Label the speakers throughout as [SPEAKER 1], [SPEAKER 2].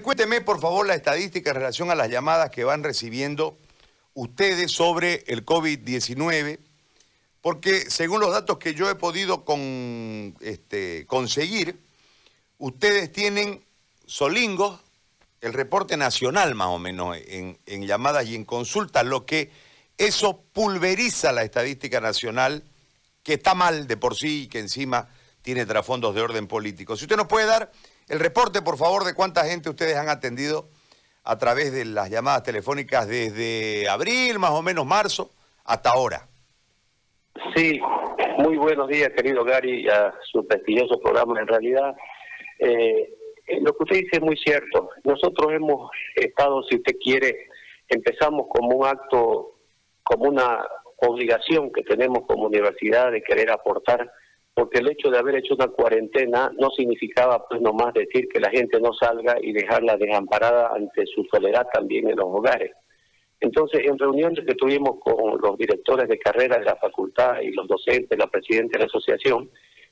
[SPEAKER 1] Cuénteme, por favor, la estadística en relación a las llamadas que van recibiendo ustedes sobre el COVID-19, porque según los datos que yo he podido este, conseguir, ustedes tienen solingos, el reporte nacional más o menos, en, en llamadas y en consultas, lo que eso pulveriza la estadística nacional, que está mal de por sí y que encima tiene trasfondos de orden político. Si usted nos puede dar el reporte, por favor, de cuánta gente ustedes han atendido a través de las llamadas telefónicas desde abril, más o menos marzo, hasta ahora.
[SPEAKER 2] Sí, muy buenos días, querido Gary, a su prestigioso programa. En realidad, eh, lo que usted dice es muy cierto. Nosotros hemos estado, si usted quiere, empezamos como un acto, como una obligación que tenemos como universidad de querer aportar porque el hecho de haber hecho una cuarentena no significaba pues nomás decir que la gente no salga y dejarla desamparada ante su soledad también en los hogares. Entonces, en reuniones que tuvimos con los directores de carrera de la facultad y los docentes, la presidenta de la asociación,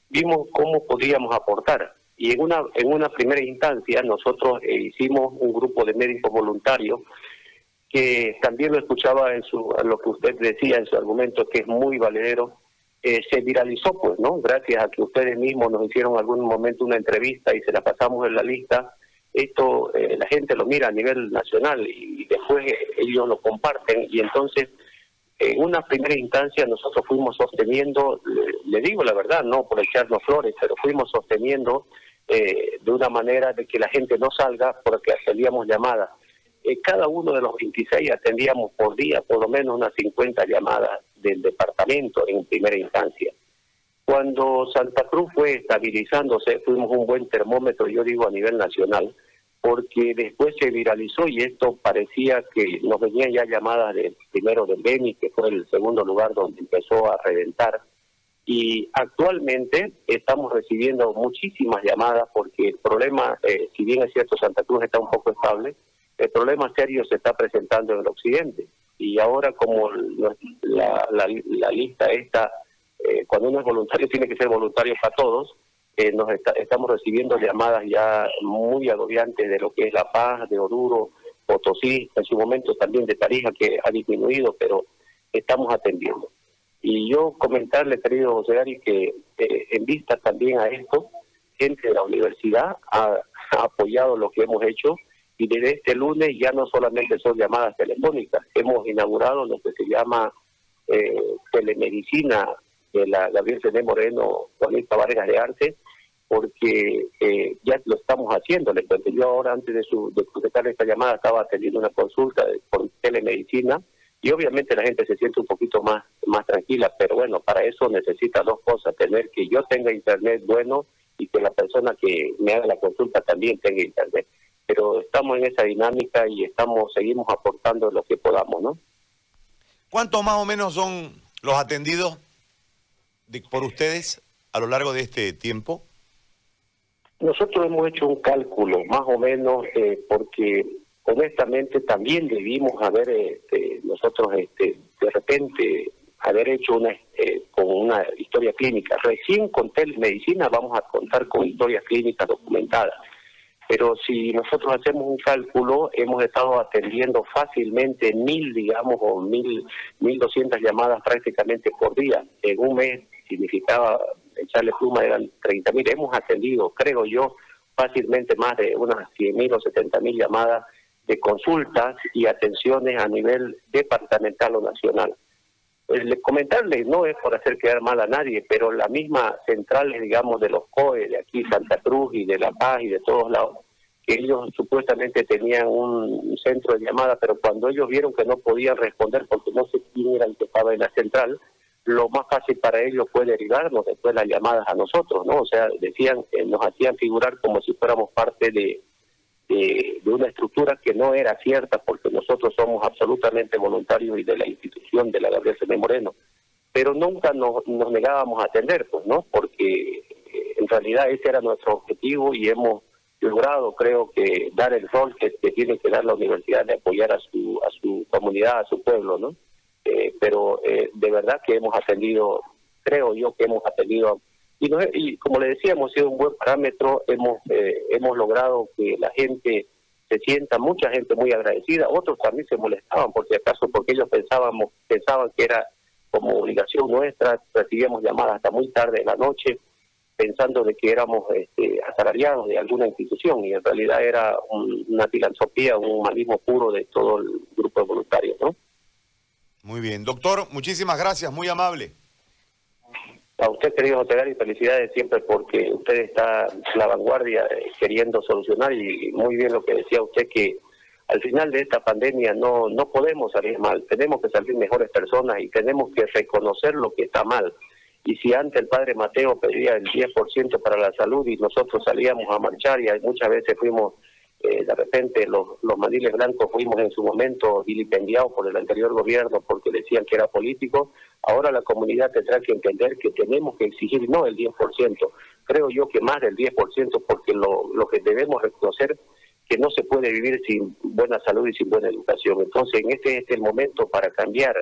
[SPEAKER 2] vimos cómo podíamos aportar. Y en una, en una primera instancia nosotros eh, hicimos un grupo de médicos voluntarios que también lo escuchaba en su, lo que usted decía en su argumento, que es muy valedero, eh, se viralizó, pues, ¿no? Gracias a que ustedes mismos nos hicieron algún momento una entrevista y se la pasamos en la lista. Esto eh, la gente lo mira a nivel nacional y, después eh, ellos lo comparten y entonces en una primera instancia nosotros fuimos sosteniendo, le, digo la verdad, no por echarnos flores, pero fuimos sosteniendo de una manera de que la gente no salga porque hacíamos llamadas. cada uno de los 26 atendíamos por día por lo menos unas 50 llamadas del departamento en primera instancia. Cuando Santa Cruz fue estabilizándose, fuimos un buen termómetro, yo digo a nivel nacional, porque después se viralizó y esto parecía que nos venían ya llamadas del primero del Beni, que fue el segundo lugar donde empezó a reventar. Y actualmente estamos recibiendo muchísimas llamadas porque el problema, eh, si bien es cierto Santa Cruz está un poco estable, el problema serio se está presentando en el occidente y ahora como la, la, lista esta, eh, cuando uno es voluntario tiene que ser voluntario para todos, eh, nos estamos recibiendo llamadas ya muy agobiantes de lo que es La Paz, de Oruro, Potosí, en su momento también de Tarija, que ha disminuido, pero estamos atendiendo. Y yo comentarle, querido José Ari, que eh, en vista también a esto, gente de la universidad ha apoyado lo que hemos hecho, y desde este lunes ya no solamente son llamadas telefónicas, hemos inaugurado lo que se llama eh, telemedicina de la Gabriel Cené Moreno, Juanita Vargas de Arte, porque eh, ya lo estamos haciendo. Le yo ahora antes de, su, de esta llamada estaba teniendo una consulta por telemedicina y obviamente la gente se siente un poquito más, más tranquila, pero bueno, para eso necesita dos cosas, tener que yo tenga internet bueno y que la persona que me haga la consulta también tenga internet pero estamos en esa dinámica y estamos seguimos aportando lo que podamos, ¿no?
[SPEAKER 1] ¿Cuántos más o menos son los atendidos por ustedes a lo largo de este tiempo?
[SPEAKER 2] Nosotros hemos hecho un cálculo, más o menos, eh, porque honestamente también debimos haber, este, nosotros este, de repente, haber hecho una eh, con una historia clínica. Recién con telemedicina vamos a contar con historias clínicas documentadas pero si nosotros hacemos un cálculo, hemos estado atendiendo fácilmente mil, digamos, o mil, mil doscientas llamadas prácticamente por día. En un mes significaba echarle pluma, eran treinta mil. Hemos atendido, creo yo, fácilmente más de unas cien mil o setenta mil llamadas de consultas y atenciones a nivel departamental o nacional. Pues, le comentarle, no es por hacer quedar mal a nadie, pero la misma centrales, digamos, de los COE, de aquí Santa Cruz y de La Paz y de todos lados, que ellos supuestamente tenían un centro de llamada, pero cuando ellos vieron que no podían responder porque no sé quién era el que estaba en la central, lo más fácil para ellos fue derivarnos después las llamadas a nosotros, ¿no? O sea, decían, eh, nos hacían figurar como si fuéramos parte de, de, una estructura que no era cierta porque nosotros somos absolutamente voluntarios y de la institución de la Gabriel C. Moreno. Pero nunca nos, negábamos a atender, pues, ¿no? Porque eh, en realidad ese era nuestro objetivo y hemos logrado, creo que, dar el rol que, tiene que dar la universidad de apoyar a su, a su comunidad, a su pueblo, ¿no? Eh, pero eh, de verdad que hemos atendido, creo yo que hemos atendido y, y como le decía, hemos sido un buen parámetro, hemos, eh, hemos logrado que la gente se sienta mucha gente muy agradecida, otros también se molestaban por si acaso, porque ellos pensábamos, pensaban que era como obligación nuestra, recibíamos llamadas hasta muy tarde en la noche, pensando de que éramos este, asalariados de alguna institución, y en realidad era una filantropía, un humanismo puro de todo el grupo de voluntarios, ¿no?
[SPEAKER 1] Muy bien. Doctor, muchísimas gracias, muy amable.
[SPEAKER 2] A usted, querido y felicidades siempre porque usted está en la vanguardia eh, queriendo solucionar y muy bien lo que decía usted que al final de esta pandemia no, no podemos salir mal, tenemos que salir mejores personas y tenemos que reconocer lo que está mal. Y si antes el padre Mateo pedía el 10% para la salud y nosotros salíamos a marchar y muchas veces fuimos eh, de repente los, los blancos fuimos en su momento vilipendiados por el anterior gobierno porque decían que era político, ahora la comunidad tendrá que entender que tenemos que exigir no el 10%, creo yo que más del 10% porque lo, lo que debemos reconocer que no se puede vivir sin buena salud y sin buena educación. Entonces, en este, este es el momento para cambiar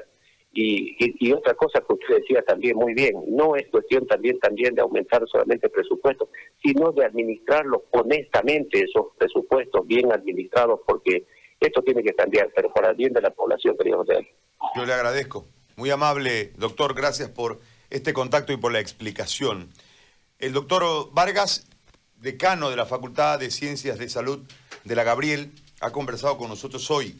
[SPEAKER 2] y, otra cosa que usted decía también muy bien, no es cuestión también también de aumentar solamente el presupuesto, sino de administrarlos honestamente esos presupuestos bien administrados, porque esto tiene que cambiar, pero para el bien de la población, querido José.
[SPEAKER 1] Yo le agradezco. Muy amable, doctor, gracias por este contacto y por la explicación. El doctor Vargas, decano de la Facultad de Ciencias de Salud de la Gabriel, ha conversado con nosotros hoy